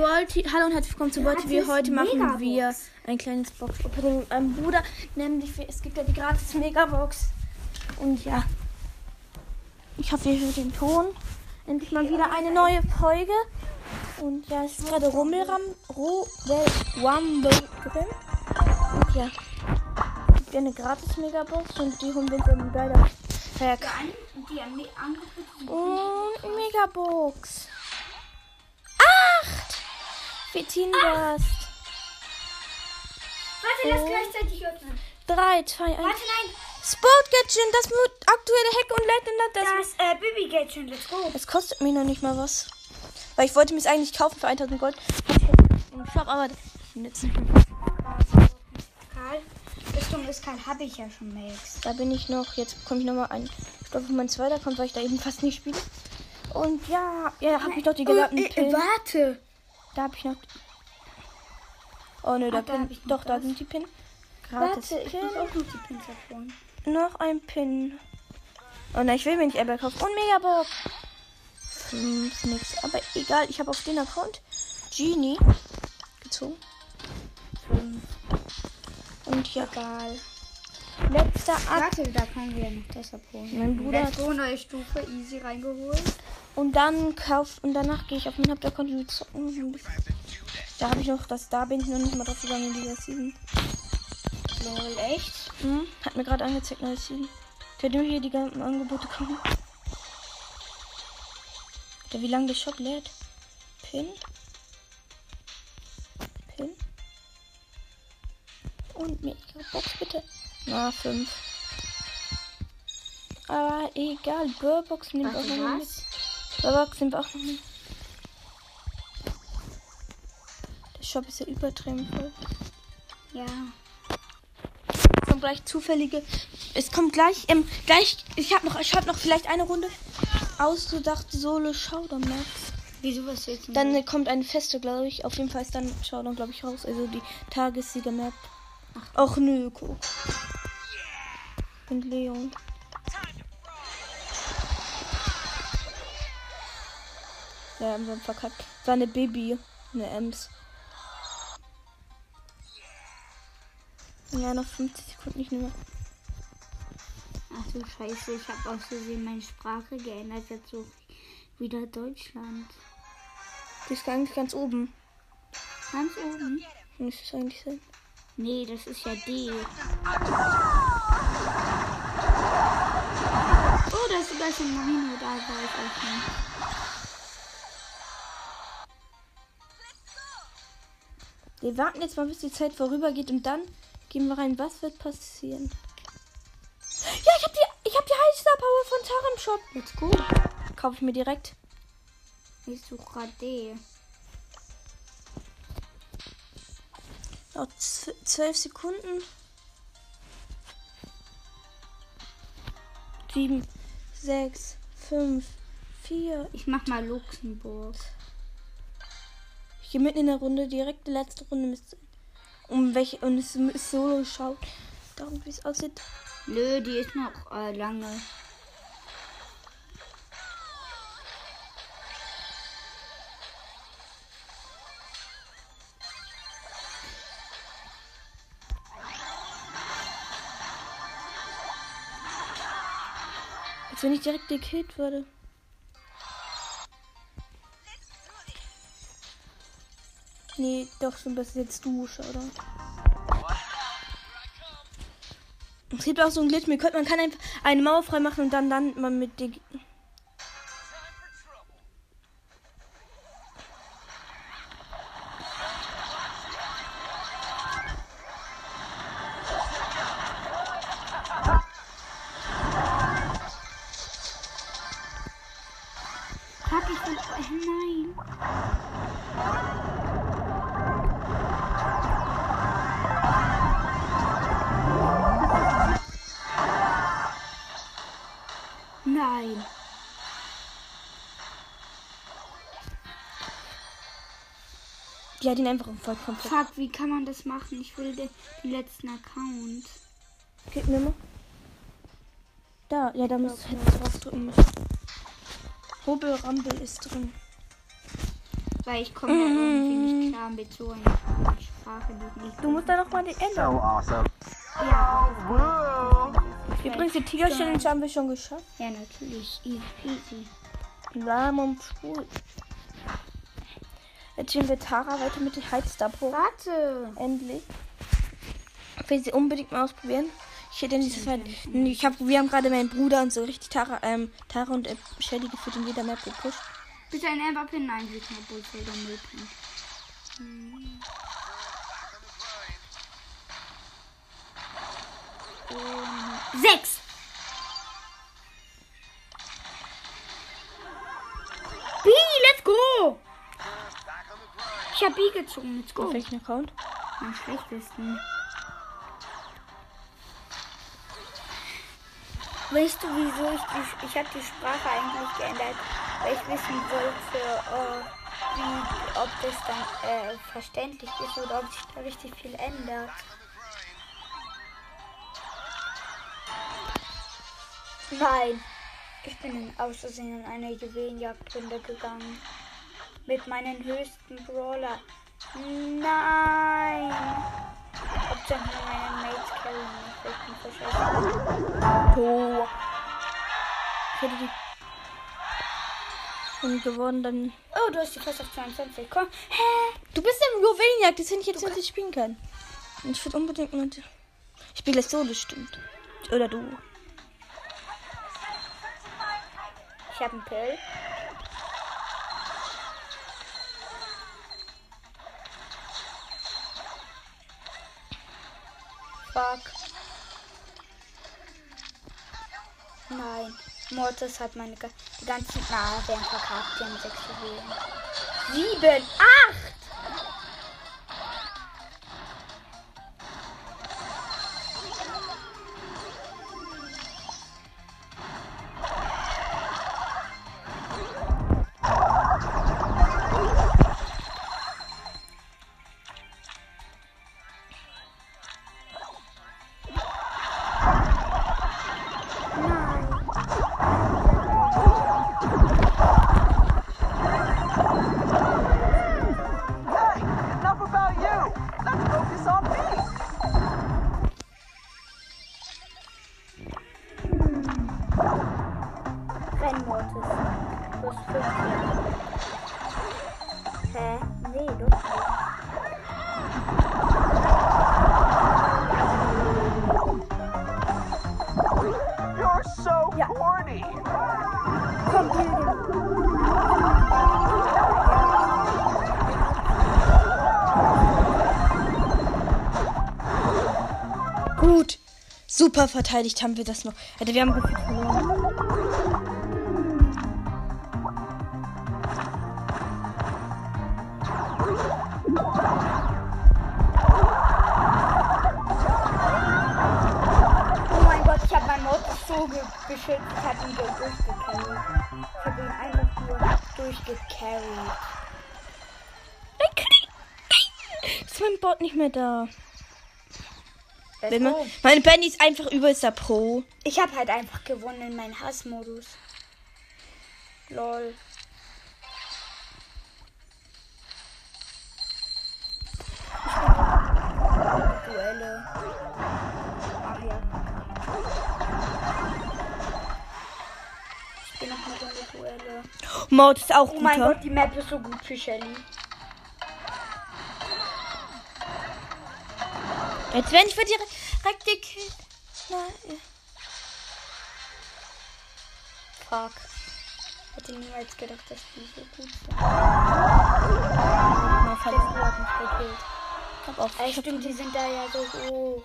World Hallo und herzlich willkommen zu World TV. Heute machen wir ein kleines Box-Opening mit meinem Bruder. Nämlich, es gibt ja die gratis Megabox. Und ja, ich hoffe, ihr hört den Ton. Endlich mal wieder eine neue Folge. Und ja, es ist gerade Rummelram, Rumble drin. Und ja, es gibt ja eine gratis Megabox und die holen wir dann bei der Verk. Und Megabox. Acht! Das. Warte, lass gleichzeitig öffnen. 3, 2, 1. Warte, nein. Sport Gadget, das aktuelle Hack und Legend. Das, Das äh, Baby Gadget, let's go. das kostet mir noch nicht mal was. Weil ich wollte mir es eigentlich kaufen für 1000 Gold. Hab ich Shop, aber ich jetzt nicht. Karl, Rüstung ist Karl, habe ich ja schon Max. Da bin ich noch. Jetzt bekomme ich nochmal einen Stoff, wo mein zweiter kommt, weil ich da eben fast nicht spiele. Und ja, ja, habe ich noch die geladenen Pillen. warte. Da habe ich noch. Oh ne, da, Ah, da hab ich Doch, da was. sind die Pin. Gratis Warte, ich Pin. muss auch noch die Pins abholen. Noch ein Pin. Oh nein, ich will mir nicht Apple kaufen. Und Megabox. Fünf, nix. Aber egal, ich habe auf den Account Genie gezogen. Fünf. Und ja, Egal. letzter Akt. Warte, da können wir noch das abholen. Mein Bruder Let's go, neue Stufe, easy reingeholt. Und dann kauf und danach gehe ich auf mein Hauptaccount und zocken. Da habe ich noch das, da bin ich noch nicht mal drauf gegangen in dieser Season. Lol, echt? Hm, hat mir gerade angezeigt, neue Season. Könnt ihr hier die ganzen Angebote kaufen? Oder wie lange der Shop lädt? Pin. Pin. Und Mega Box bitte. Na, 5. Aber egal, Burbox nimmt auch noch mit. Was? Burbox nimmt auch noch mit. Der Shop ist ja übertrieben voll. Ja. Es kommt gleich zufällige. Es kommt gleich, ähm, gleich. Ich habe noch, ich habe noch vielleicht eine Runde ausgedacht Solo Showdown Max. Wieso, was willst du? Dann kommt eine feste, glaube ich. Auf jeden Fall ist dann Showdown, glaube ich, raus. Also die Tagessieger Map. Ach nö, guck. Und Leon. Ja, wir haben verkackt. War eine Baby. Eine Ems. Ja, noch 50 Sekunden, nicht mehr. Ach du Scheiße, ich habe aus Versehen meine Sprache geändert. Jetzt ich wieder Deutschland. Die ist eigentlich ganz oben. Ganz oben? Müsste es eigentlich sein. Nee, das ist ja D. Oh, da ist sogar schon Marino. Da war ich auch schon. Wir warten jetzt mal, bis die Zeit vorübergeht und dann gehen wir rein. Was wird passieren? Ja, ich hab die, ich hab die Highstar Power von Tara im Shop. Let's go. Kaufe ich mir direkt. Ich suche gerade D. Noch zwölf Sekunden. Sieben, sechs, fünf, vier. Ich mach mal Luxemburg. Gehe mitten in der Runde, direkt die letzte Runde müsste. Um welche und es ist solo schaut. Darum wie es aussieht. Nö, die ist noch äh, lange. Als wenn ich direkt gekillt würde. Nee, doch schon, ist jetzt du, oder? Es gibt auch so ein Glitch, man kann, einfach eine Mauer frei machen und dann landet man mit den. Die hat ihn einfach voll komplett. Fuck, wie kann man das machen? Ich will den, den letzten Account. Gib mir mal. Da, ja, da musst du jetzt drauf drücken müssen. Hobel Rumble ist drin. Weil ich komme ja irgendwie nicht klar mit so einer Sprache. Du musst da noch mal die So ändern. awesome. Ja, Woo! Übrigens, die Tiger-Challenge haben wir schon geschafft. ja, natürlich. Easy peasy. Lahm und schwul. Jetzt spielen wir Tara weiter mit der Heizstab-Hoch. Warte. Endlich. Ich will sie unbedingt mal ausprobieren. Ich hätte dieser Zeit. Ich hab, wir haben gerade meinen Bruder und so richtig Tara, ähm, Tara und äh, Shelly geführt in jeder Map gepusht. Bitte ein Amber-Pin? Nein, sie kann Bullfelder Müll bringen. Und sechs. Ich hab B gezogen, let's Auf go. welchen Account? Am schlechtesten. Weißt du, wieso ich die, ich habe die Sprache eigentlich geändert, weil ich wissen wollte, äh, wie, ob das dann äh, verständlich ist oder ob sich da richtig viel ändert. Nein, ich bin in Außersehen in eine Juwelenjagdrunde gegangen. Mit meinen höchsten Brawler. Nein! Hauptsache nur meine Mates mich. Ich bin. Oh. Ich hätte die. Und gewonnen dann. Oh, du hast die fast auf 22. Komm. Hä? Du bist im Juwelenjagd, das finde ich jetzt, was ich spielen kann. Und ich würde unbedingt mit. Ich spiele gleich Solo, stimmt. Oder du. Ich habe einen Pill. Fuck. Nein. Mortis hat meine die ganzen. Ah, der verkackt. Die haben 6 Juwelen. 7, 8! Super verteidigt haben wir das noch. Alter, wir haben gefühlt verloren. Oh mein Gott, ich habe meinen Mortis so ge geschützt. Ich habe ihn durchgecarried. Ich habe ihn einfach nur durchgecarried. Nein, Nein! Ist mein Bot nicht mehr da? Wenn man, go. meine Benny ist einfach übelster Pro. Ich habe halt einfach gewonnen in meinem Hassmodus. Lol. Duelle. Ach ja. Ich bin noch mit Runde Duelle. Maud ist auch Oh mein guter. Gott, die Map ist so gut für Shelly. Als wenn ich für direkt gekillt. Nein. Fuck. Hätte niemals gedacht, dass die so gut sind. Ja, Der verloren. hat mich gekillt. Hab auch. Ich hab stimmt, die sind da ja so hoch.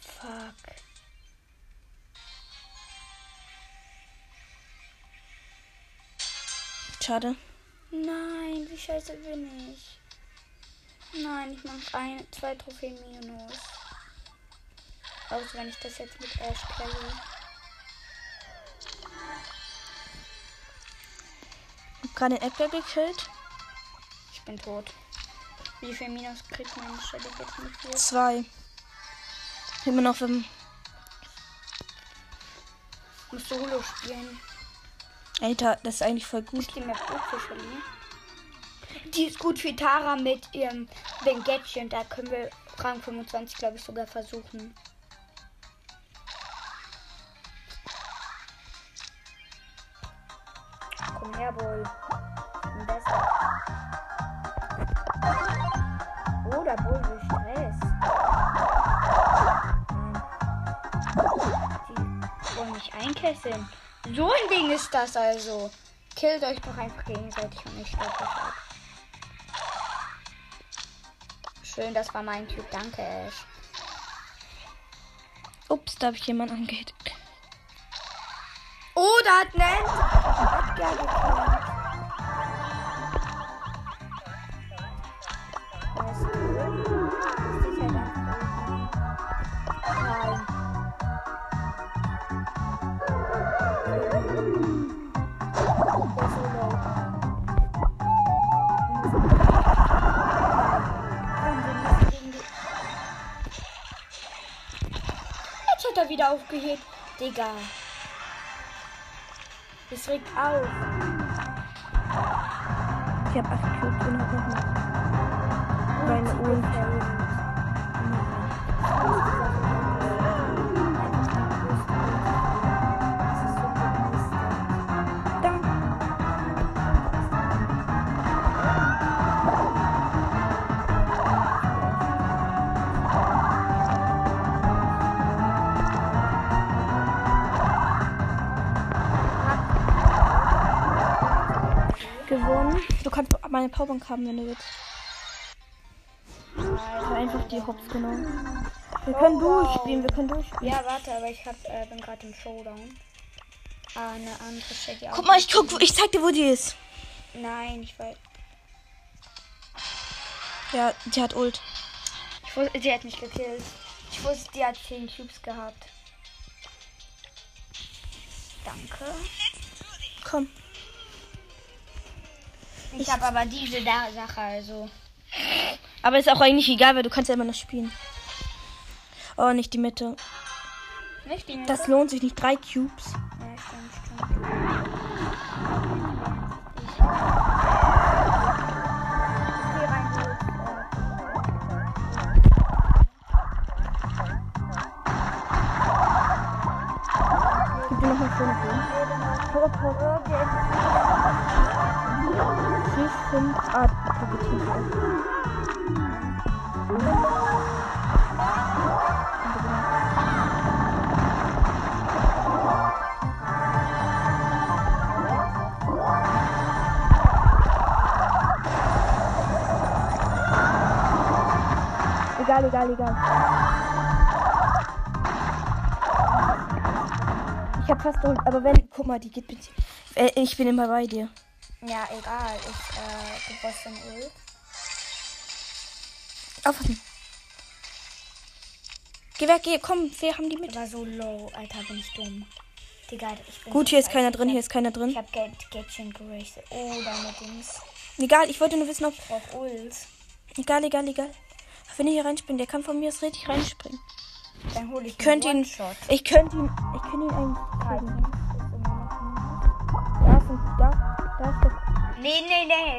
Fuck. Schade. Nein, wie scheiße bin ich. Nein, ich mache ein, zwei Trophäen minus. Außer wenn ich das jetzt mit Ash carry. Hab gerade den Edgar gekillt. Ich bin tot. Wie viel Minus kriegt meine Stelle jetzt mit dir? Zwei. Immer noch im. muss Solo spielen. Alter, das ist eigentlich voll gut. Die Map? Die ist gut für Tara mit ihrem Bengettchen. Da können wir Rang 25, glaube ich, sogar versuchen. Komm her. Bin besser. Oh, der Bull will Stress. Die wollen mich einkesseln. So ein Ding ist das also. Killt euch doch einfach gegenseitig und ich euch ab. Schön, das war mein Typ. Danke, Ash. Ups, da habe ich jemanden angehittet. Oh, da hat Nant Edgar wieder aufgehebt. Digga. Es regt auf. Ich habe 8 Cubes und hab noch mal meine Ult. Gewonnen. Du kannst meine Powerbank haben, wenn du willst. Ich hab einfach die Hops genommen. Wir können durchspielen, wir können durchspielen. Ja, warte, aber ich hab, äh, bin gerade im Showdown. Ah, eine andere Shaggy. Guck mal, ich guck, ich zeig dir, wo die ist. Nein, ich weiß. Ja, die hat Ult. Ich wusste, die hat mich gekillt. Ich wusste, die hat 10 Cubes gehabt. Danke. Komm. Ich habe aber diese da Sache, also. Aber ist auch eigentlich egal, weil du kannst ja immer noch spielen. Oh, nicht die Mitte. Nicht die Das lohnt sich nicht. Drei Cubes. Ja, stimmt, stimmt. Gib dir noch mal Blumen. Hopp, hopp. Vier, fünf. Ah. Egal, egal, egal. Ich hab fast Ult, aber wenn, guck mal, die geht mit. Äh, ich bin immer bei dir. Ja, egal. Ich, äh, du brauchst den Öl. Aufpassen. Geh weg, geh, komm, wir haben die mit. war so low, Alter, bin ich dumm. Digga, ich bin Gut, hier ist keiner drin, Ich hier ist keiner Ich drin. hab Get Getchen geraced. Oh, deine Dings. Egal, ich wollte nur wissen, ob. Auf Ult. Egal, egal, egal. Wenn er hier reinspringt, der kann von mir aus richtig reinspringen. Dann hole ich Ich könnte ihn. Ich könnte ihn. Ich könnte ihn noch Da ist ein. Da, da ist der. Nee, nee, nee.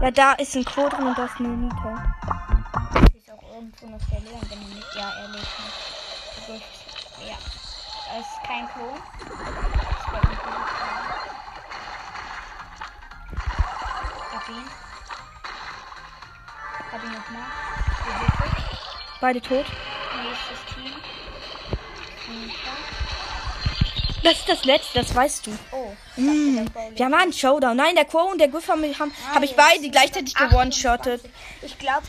Ja, da ist ein Quo drin und da ist eine Nita. Ist auch irgendwo noch der Leon, wenn er nicht. Ja, er lebt nicht. Gut. Ja. Da ist kein Klo. Das wäre irgendwie so klar. Hab ihn. Hab ihn nochmal. Beide tot. Nächstes Team. Nita. Das ist das letzte, das weißt du. Oh. Mm. Wir haben einen Showdown. Nein, der Quo und der Griff haben, haben habe ich beide gleichzeitig. 28. Ich glaube,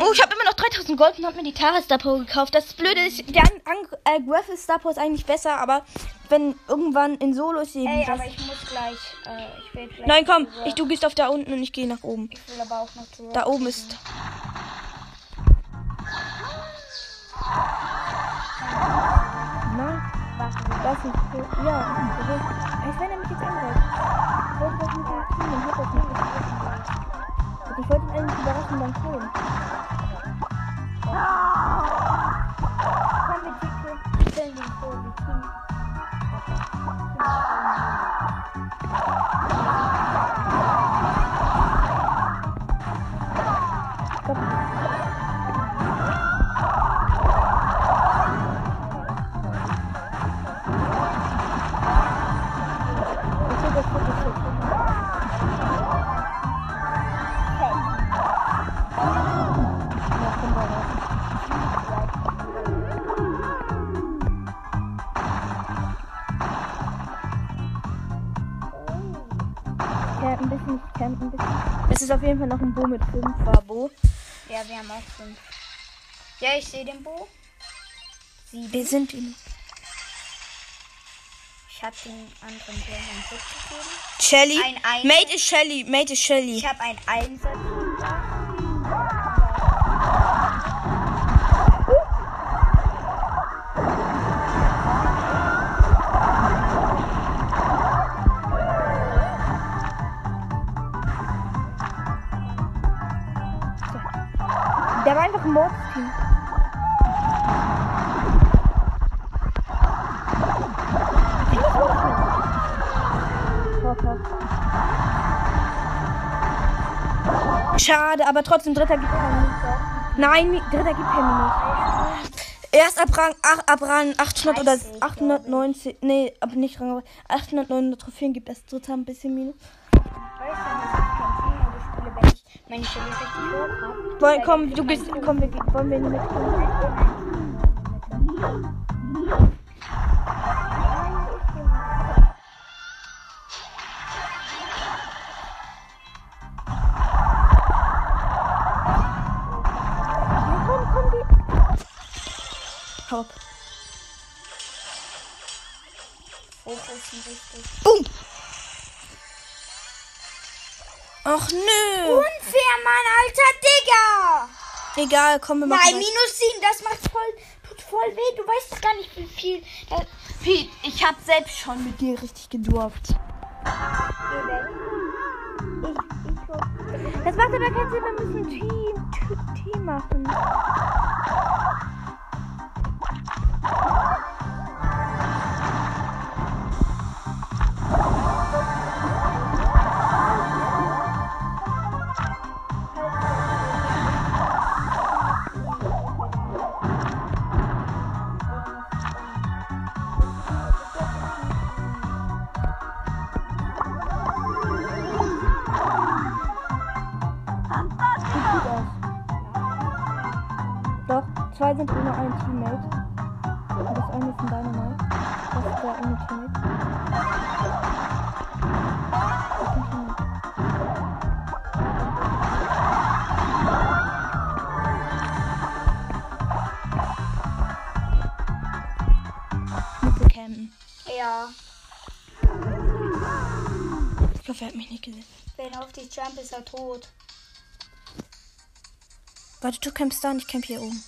Oh, ich habe immer noch 3000 Gold und habe mir die Tara Star Power gekauft. Das Blöde ist, der an, an, äh, Griffith Star Power ist eigentlich besser, aber wenn irgendwann in Solo ist eben Ey, das. aber ich muss gleich. Äh, ich will gleich. Nein, komm, ich, du gehst auf da unten und ich gehe nach oben. Ich will aber auch noch zu. Da oben ist. Warte, das ist. Ja, der will- mich jetzt angreift. Ich wollte das ihm tun, dann hat das nicht getroffen. Ich wollte ihn eigentlich überraschen beim Ton. komm mit Dicke. Stell den so wie Team. Ein bisschen, ich camp ein bisschen. Es ist auf jeden Fall noch ein Bo mit 5 Bo. Ja, wir haben auch fünf. Ja, ich sehe den Bo. Sieben. Wir sind ihn. Ich habe den anderen Bo einen Tipp gegeben. Shelly. Ein Ein- Mate ist Shelly. Mate ist Shelly. Ich habe einen Einsatz. Der war einfach ein. Schade, aber trotzdem dritter gibt keinen Minus. Nein, dritter gibt keinen Minus. Erst ab Rang, ach, ab Rang 800 oder 30, 890, nee, aber nicht Rang, aber 800, 900 Trophäen gibt es dritter ein bisschen Minus. Weißt du, dass ich meine Stelle richtig hoch habe? Wollen, komm, du gehst, komm, wir, wollen wir mit. Komm, komm, geh. Hopp. Fokussen richtig. Boom. Ach nö. Unfair, Mann, alter Digga! Egal, komm, wir machen Nein, minus 7, das macht voll, tut voll weh. Du weißt gar nicht, wie viel. Das, Pete, ich hab selbst schon mit dir richtig gedurft. Das macht aber keinen Sinn, wir müssen Team, Team, Team machen. Zwei sind ohne ein Teammate. Und das eine ist ein Dynamite. Das ist der ohne Teammate. Das ist ein Teammate. Mittelcampen. Ja, Ich hoffe, er hat mich nicht gesehen. wenn er auf die Jump ist er tot. Warte, du campst da und ich camp hier oben.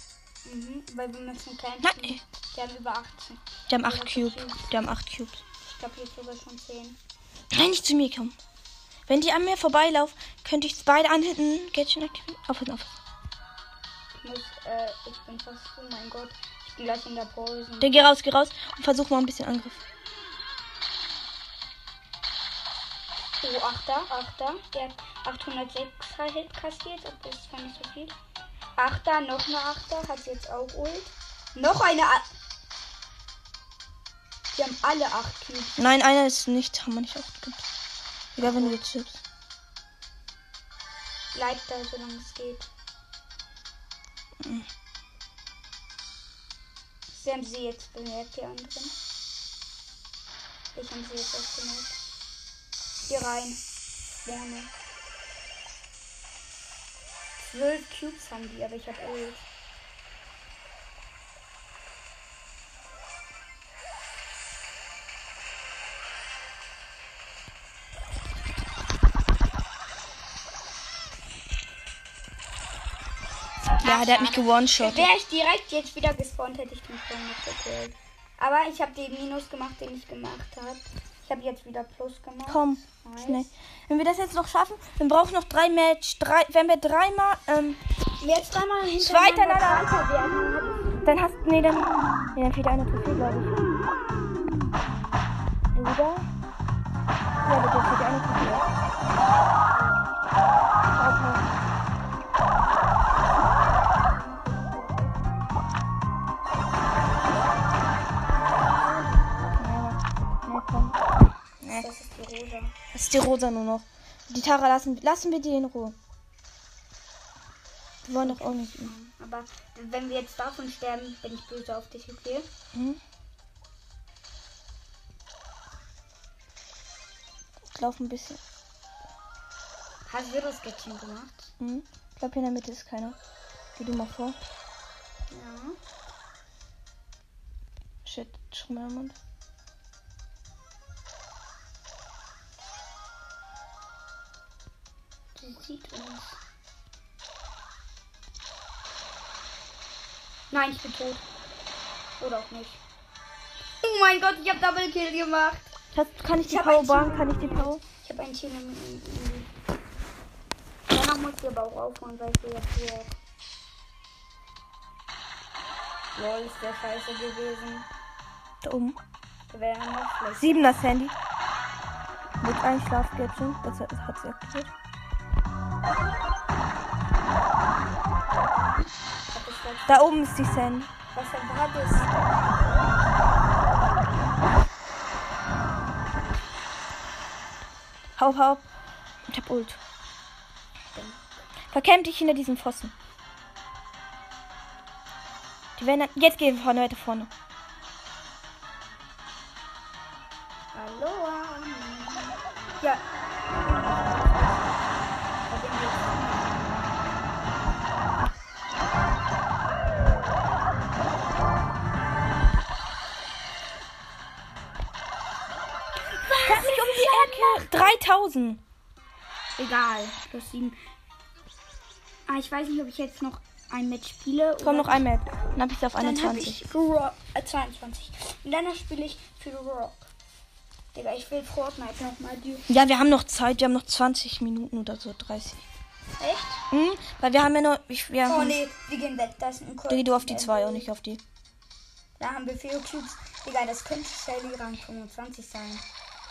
Mhm, weil wir müssen campen. Nein. Die haben über 18. Die haben 8 Cubes. Die haben 8 Cubes. Ich glaube jetzt sogar schon 10. Nein, nicht zu mir kommen. Wenn die an mir vorbeilaufen, könnte ich beide anhitten. Gadget aktivieren. Aufhören, aufhören. Ich muss, äh, ich bin fast, oh mein Gott. Ich bin gleich in der Pause. Dann geh raus, geh raus und versuch mal ein bisschen Angriff. Oh, Achter, Achter. Der hat 806 Hit kassiert. Das ist zwar nicht so viel. Achter, noch eine Achter. Hat jetzt auch Ult. Noch eine. A Die haben alle 8 Cubes. Nein, einer ist nicht, haben wir nicht aufgegeben. Egal, wenn du jetzt stirbst. Bleibt da, solange es geht. Sie haben sie jetzt bemerkt, die anderen. Ich habe sie jetzt auch bemerkt. Hier rein. Vorne. Zwölf Cubes haben die, aber ich habe Ult. Ja, der hat mich gewone-shot. Wäre ich direkt jetzt wieder gespawnt, hätte ich den schon nicht gekillt. Aber ich habe den Minus gemacht, den ich gemacht habe. Ich habe jetzt wieder Plus gemacht. Komm, Nice. schnell. Wenn wir das jetzt noch schaffen, dann brauchen wir noch drei Match. Drei, wenn wir dreimal, ähm, Jetzt dreimal hintereinander werden, dann hast, nee, dann, Ja, dann fehlt eine Trophäe, glaube ich. Oder? Ja, bitte, fehlt eine Trophäe. Nee, Das ist die rosa. das ist die Rosa nur noch. Die Tara lassen, lassen wir die in Ruhe. Wir wollen doch auch nicht. Aber wenn wir jetzt davon sterben, bin ich böse auf dich, okay? Hm? Ich laufe ein bisschen. Hast du das Gadget gemacht? Hm? Ich glaube, hier in der Mitte ist keiner. Geh du mal vor. Ja. Shit, schon mal im Mund. Sie sieht uns. Nein, ich bin tot. Oder auch nicht. Oh mein Gott, ich habe Double Kill gemacht. Das, kann ich die Ich hab Power ein bauen? Kann ich die Power? Ich habe ein Team im. im Danach muss ich aber auch aufhören, weil ich jetzt hier. Lol, ist der scheiße gewesen. Da oben. Wäre noch schlecht. Siebener Sandy. Mit Einschlafgadget. Das hat, hat sie aktiviert. Hat Da oben ist die Sandy. Was war das? Hau, hau. Ich hab Ult. Verkämm dich hinter diesem Pfosten. Die werden dann, jetzt gehen wir vorne, weiter vorne. Hallo. Ja. 3000. Egal. Plus 7. Ah, ich weiß nicht, ob ich jetzt noch ein Match spiele. Komm, noch ein Map. Dann hab ich auf Dann habe 21. ich Rock, äh, 22. Und dann spiele ich für Rock. Digga, ich will Fortnite nochmal. Ja, wir haben noch Zeit. Wir haben noch 20 Minuten oder so. 30. Echt? Hm? Weil wir haben ja noch. Ich, wir Oh nee, wir gehen weg. Das ist ein. Geh du auf die 2 und nicht auf die. Da haben wir vier Cubes. Digga, das könnte Shelly Rang 25 sein.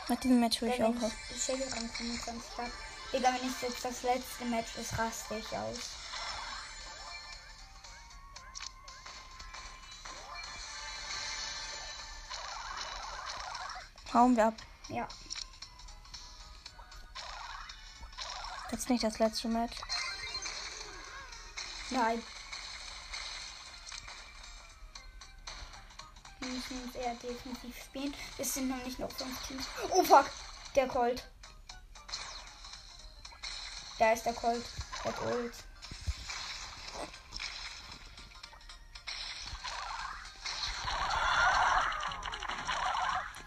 Nach diesem Match will ich auch auf. ich Shelly Rang 25 habe. Digga, wenn ich jetzt das letzte Match ist, raste ich aus. Hauen wir ab. Ja. Das ist nicht das letzte Match. Nein. Müssen uns eher defensiv spielen. Es sind noch nicht noch fünf Teams. Oh fuck! Der Colt. Da ist der Colt. Der Ult.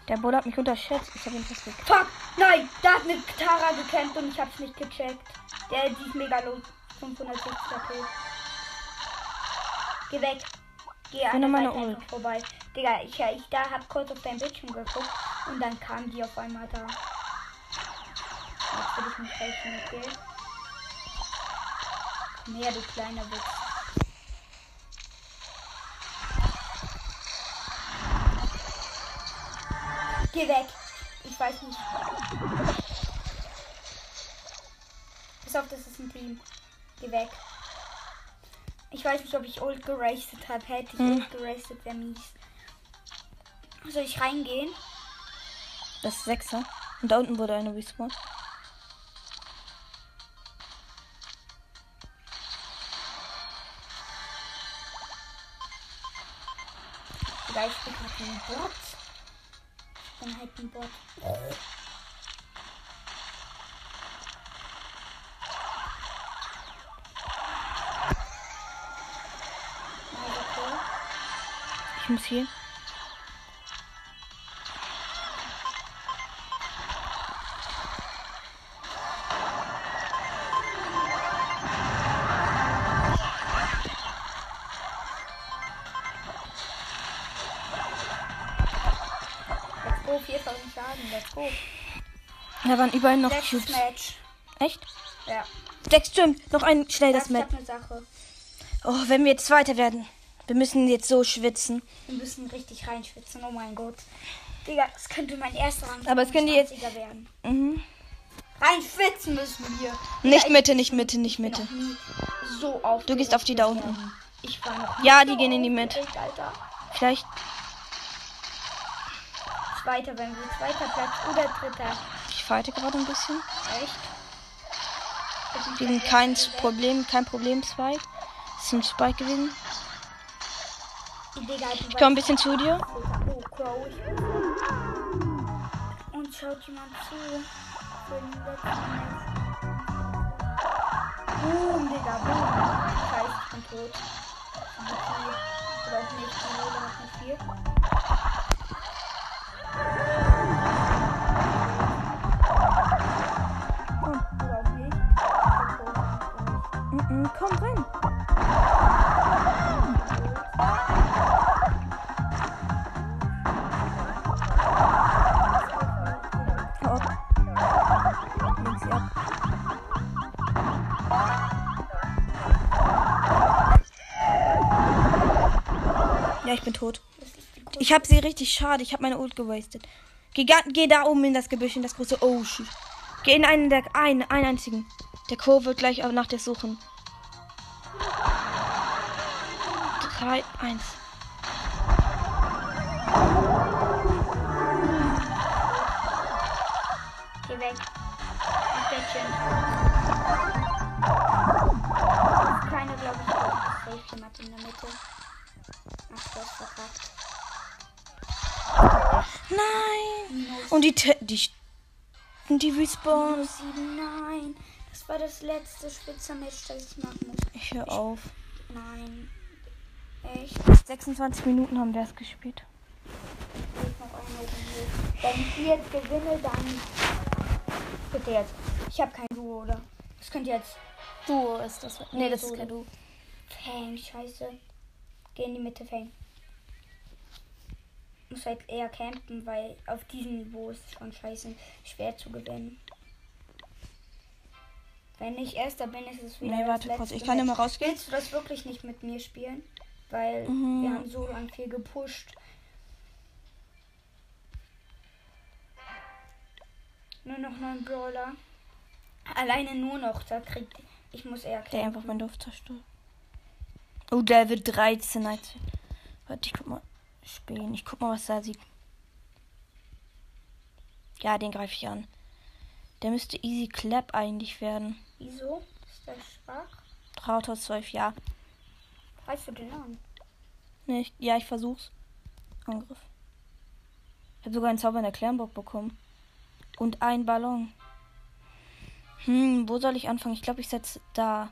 Der Bull hat mich unterschätzt. Ich habe ihn fast gekriegt. Fuck! Nein! Da hat eine Tara gekämpft und ich hab's nicht gecheckt. Der, die ist mega low. 550 HP. Geh weg. Geh an meiner Ult. vorbei. Digga, ich, ich da hab kurz auf dein Bildschirm geguckt und dann kam die auf einmal da. Jetzt will ich mich helfen, okay? Komm her, du kleiner Witz. Geh weg. Ich weiß nicht. Pass auf, das ist ein Team. Geh weg. Ich weiß nicht, ob ich Ult gerastet habe. Hätte ich Hm. Ult gerastet, wäre mies. Soll ich reingehen? Das ist Sechser. Und da unten wurde eine respawn. Oder ich bin halt ein Bot. Ich bin halt ein Bot. Ich muss hier. Da waren überall noch Letztes Cubes. Match. Echt? Ja. Sechs stimmt. Noch ein schnell das ich Match. hab eine Sache. Oh, wenn wir jetzt Zweiter werden. Wir müssen jetzt so schwitzen. Wir müssen richtig reinschwitzen. Oh mein Gott. Digga, das könnte mein erster Rang Aber es könnte jetzt- 20er werden. Mhm. Reinschwitzen müssen wir. Nicht Mitte, nicht Mitte, nicht Mitte. So auf. Du gehst auf die da unten. Ich war noch Ja, die so gehen in die Mitte. Vielleicht. Zweiter, wenn wir zweiter Platz oder dritter. Ich fighte gerade ein bisschen. Echt? Sind kein Problem, kein Problem, Spike. Das ist ein Spike gewesen. Ich komme ein bisschen zu dir. Oh, ich- Und schaut jemand zu. Boom, Digga, boom. Scheiße, ich bin tot. Auch nicht, die Rode hat nicht viel. Komm rein. Ja, ich bin tot. Ich hab sie richtig schade. Ich hab meine Ult gewastet. Geh, geh da oben in das Gebüsch, in das große Oh, shit. Geh in einen der einen, einen einzigen. Der Kurve gleich auch nach der Suchen. 3, 1. Geh weg. Das Bettchen. Keine, glaube ich. Safe jemand in der Mitte. Ach, das verkackt. Nein! Und die, Te- die, und die Respawn. Minus sieben, nein. Das war das letzte Spitzer-Match, das ich machen muss. Ich hör auf. Nein. Echt? 26 Minuten haben wir es gespielt. Wenn ich jetzt gewinne, dann. Bitte jetzt. Ich habe kein Duo, oder? Das könnt ihr jetzt. Duo ist das. Nee, das ist kein Duo. Fang, scheiße. Geh in die Mitte, Fang. Muss halt eher campen, weil auf diesem Niveau ist es schon scheiße schwer zu gewinnen. Wenn ich erster bin, ist es wieder. Nee, warte kurz. Ich kann Match. rausgehen. Willst du das wirklich nicht mit mir spielen? Weil Mhm. wir haben so lang viel gepusht. Nur noch neun Brawler. Alleine nur noch. Da kriegt. Ich muss eher Der einfach mein Dorf zerstört. Oh, der wird 13. Als Warte, ich guck mal. Spähen. Ich guck mal, was da sieht. Ja, den greife ich an. Der müsste Easy Clap eigentlich werden. Wieso? Ist der schwach? Rautor 12, ja. Greifst du den an? Nee, ich, ja, ich versuch's. Angriff. Ich habe sogar einen Zauber in der Klärenburg bekommen. Und ein Ballon. Hm, wo soll ich anfangen? Ich glaube, ich setze da.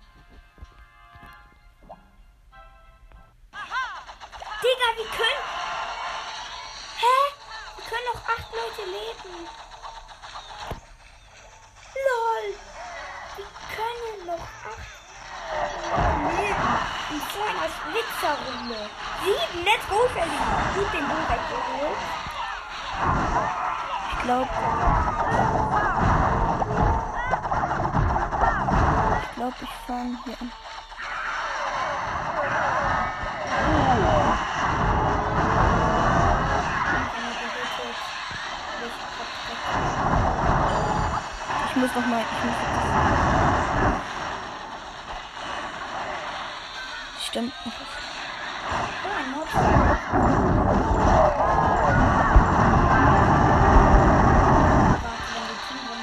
Digga, wir können. Hä? Wir können noch acht Leute leben. Lol. Wir können noch acht Leute leben. In so einer Schwitzerrunde. Sieben, let's go. Gut den Bull weggeholt. Ich glaube. Ich glaube, ich fange hier an. Ich muss noch mal. Ich muss Stimmt. Oh, Teamrunde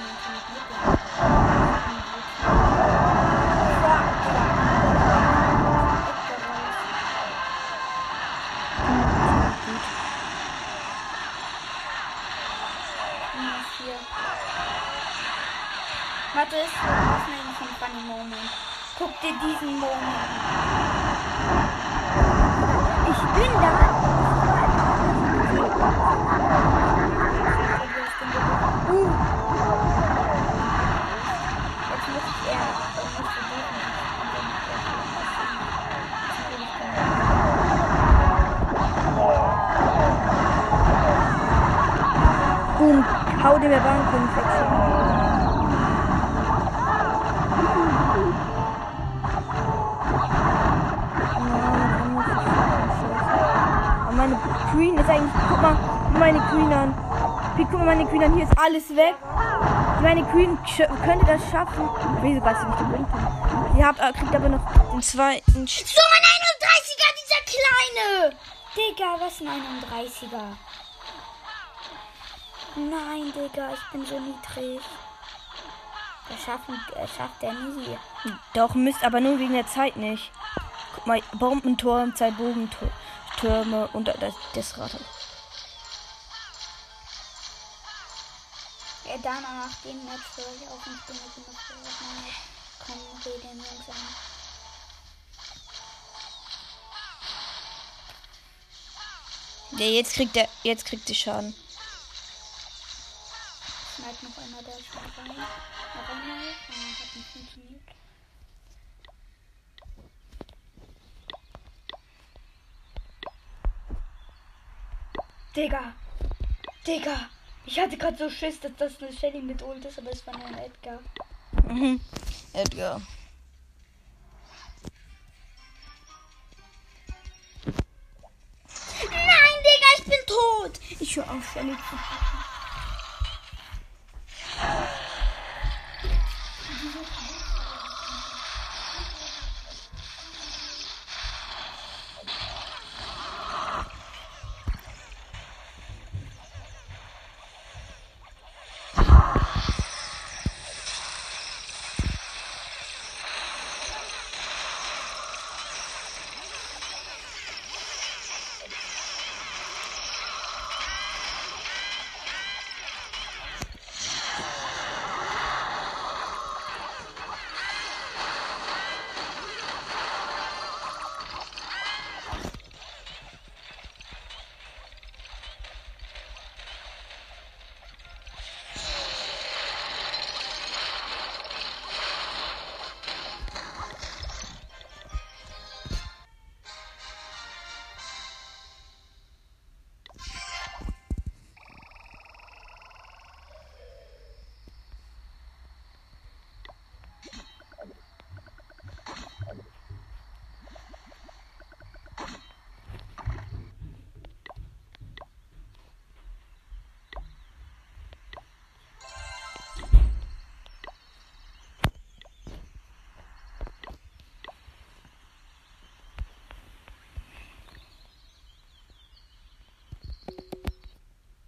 nicht mitmachen. Warte, ist das ist ein funny Moment. Guck dir diesen Moment an. Ich bin da. Jetzt muss ich eher nicht versuchen. Boom. Hau dir der Bahnkunft weg. Queen ist eigentlich. Guck mal meine Queen an. Guck mal meine Queen an. Hier ist alles weg. Meine Queen könnte das schaffen. Ich weiß gar nicht, gewinnt. Sie hat, äh, kriegt aber noch den zweiten. So ein 31er, dieser kleine! Digga, was ein 31er? Nein, Digga, ich bin so niedrig. Das schaffen, äh, schafft er nie. Doch, Mist, aber nur wegen der Zeit nicht. Guck mal, Bombenturm, zwei Bogentürme und das, das Rad. Ja, dann nach dem Match höre ich auch nicht mehr genug kommen Regeln langsam. Ja, jetzt kriegt er, jetzt kriegt die Schaden. Schneid noch schon rein. Noch einmal. Ah, hat nicht funktioniert. Digga! Digga! Ich hatte gerade so Schiss, dass das eine Shelly mit Ult ist, aber es war nur ein Edgar. Mhm. Edgar. Nein, Digga, ich bin tot! Ich höre auf, Shelly zu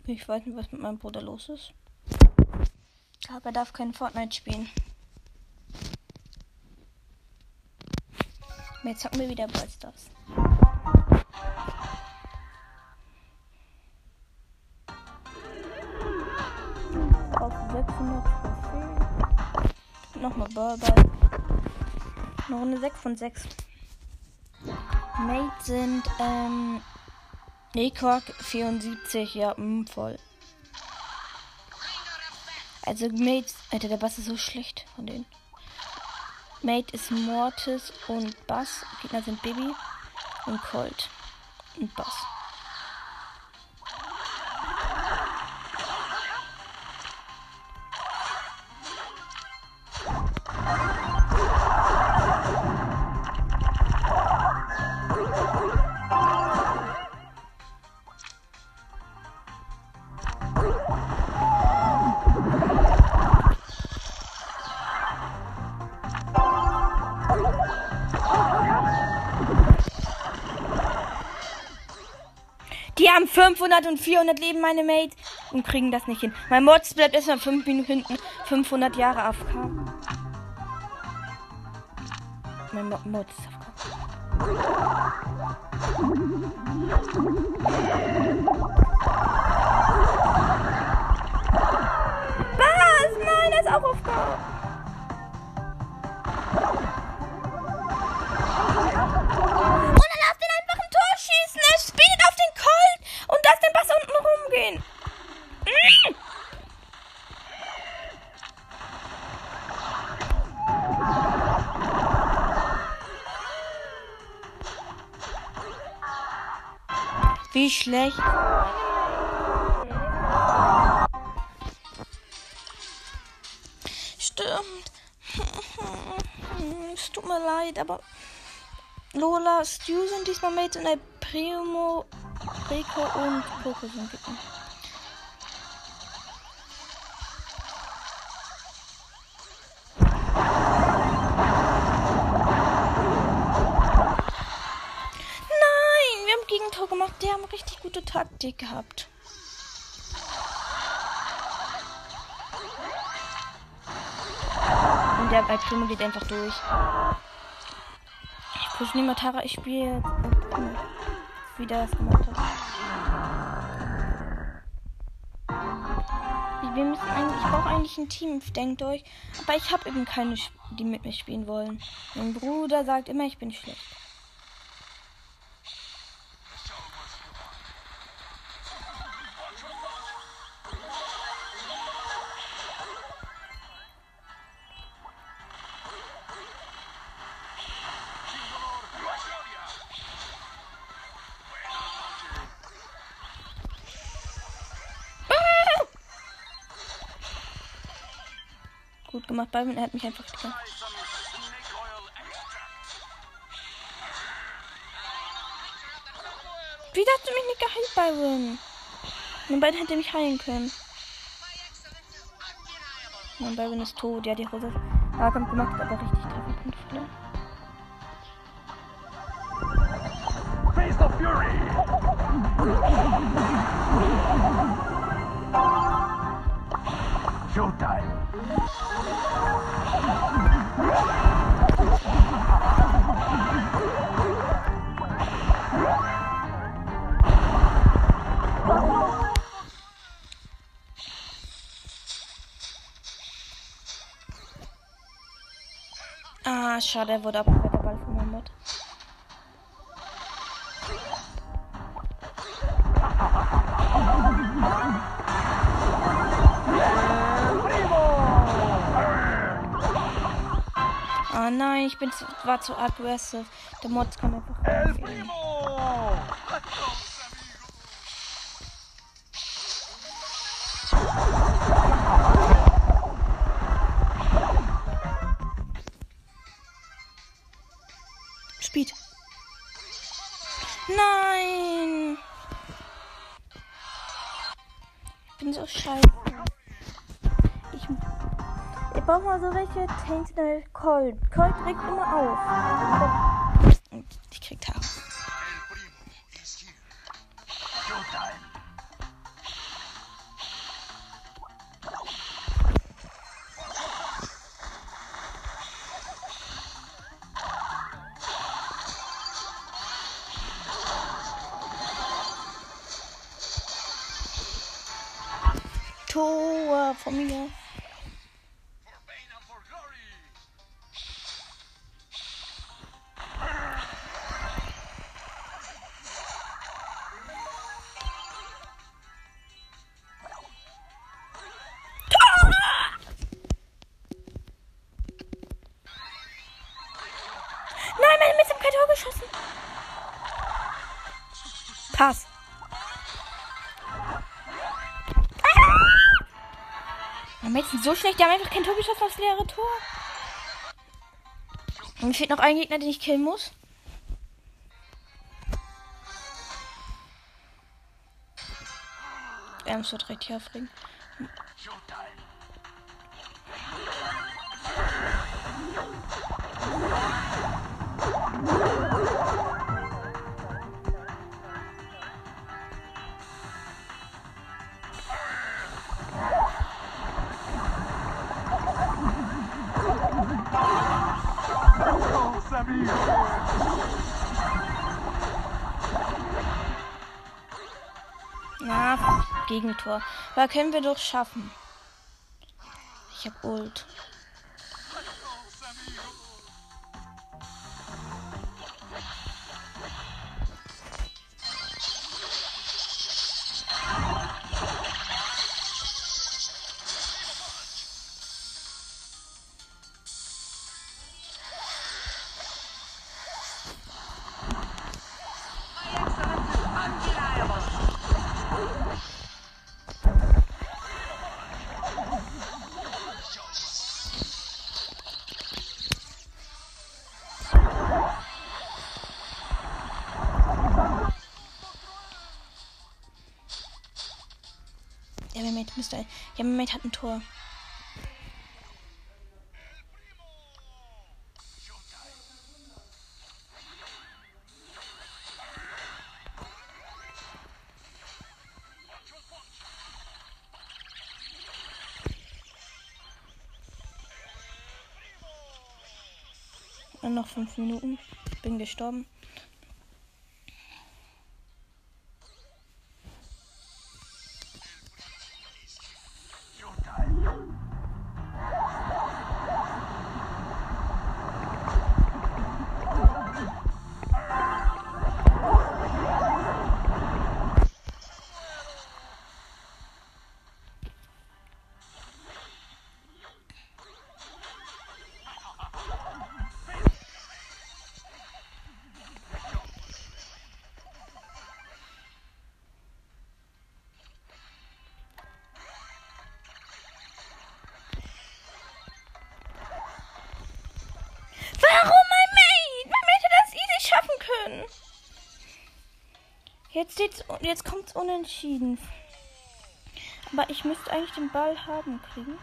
Ich weiß nicht, was mit meinem Bruder los ist. Aber er darf kein Fortnite spielen. Jetzt zocken wir wieder Brawl Stars. Auf 600 Trophäen. Nochmal Burger. Eine 6 von 6. Mate sind, ähm, Nee, Quark 74, ja, mh, mm, voll. Also Mate, Alter, der Bass ist so schlecht von denen. Mate ist Mortis und Bass. Gegner sind Baby und Colt und Bass. 500 und 400 Leben, meine Mate. Und kriegen das nicht hin. Mein Mods bleibt erstmal 5 Minuten hinten. 500 Jahre AFK. Mein Mo Mod ist AFK. Was? Nein, er ist auch AFK. Schlecht. Stimmt. Es tut mir leid, aber Lola, Stu sind diesmal Mate und El Primo Rico und Poco sind Gegner. Taktik gehabt. Und der bei Primo geht einfach durch. Ich push nicht mehr Tara, ich spiele jetzt. Wie der das gemacht hat. Wir müssen eigentlich, ich brauche eigentlich ein Team, denkt euch. Aber ich habe eben keine, die mit mir spielen wollen. Mein Bruder sagt immer, ich bin schlecht. Gemacht, Byron. Er hat mich einfach gekannt. Wieso hast du mich nicht geheilt, Byron? Mein Byron hätte mich heilen können. Mein Byron ist tot. Ja, die Hose. Nahkampf gemacht, aber richtig Trefferpunkt verloren. Face of Fury! Showtime! Ah, schade, er wurde abgewehrt, der Ball von meinem Bot. Ah nein, ich bin zu, war zu aggressive. Der Mods kam einfach El. Primo! Scheiße. Ich, ich brauche mal so welche Tainted Cold. Cold regt immer auf. Tor von so schlecht, die haben einfach kein Tor geschossen aufs leere Tor. Und mir fehlt noch ein Gegner, den ich killen muss. Ernst wird richtig aufregen. Ja, Gegentor. Aber können wir doch schaffen. Ich hab Ult. Müsste. Ja, mein Mate hat ein Tor. Und noch fünf Minuten. Bin gestorben. Jetzt, steht's, jetzt kommt's unentschieden. Aber ich müsste eigentlich den Ball haben kriegen.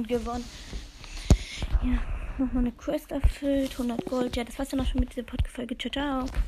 Und gewonnen. Ja, nochmal eine Quest erfüllt. 100 Gold. Ja, das war's dann auch schon mit dieser Podcast-Folge. Ciao, ciao.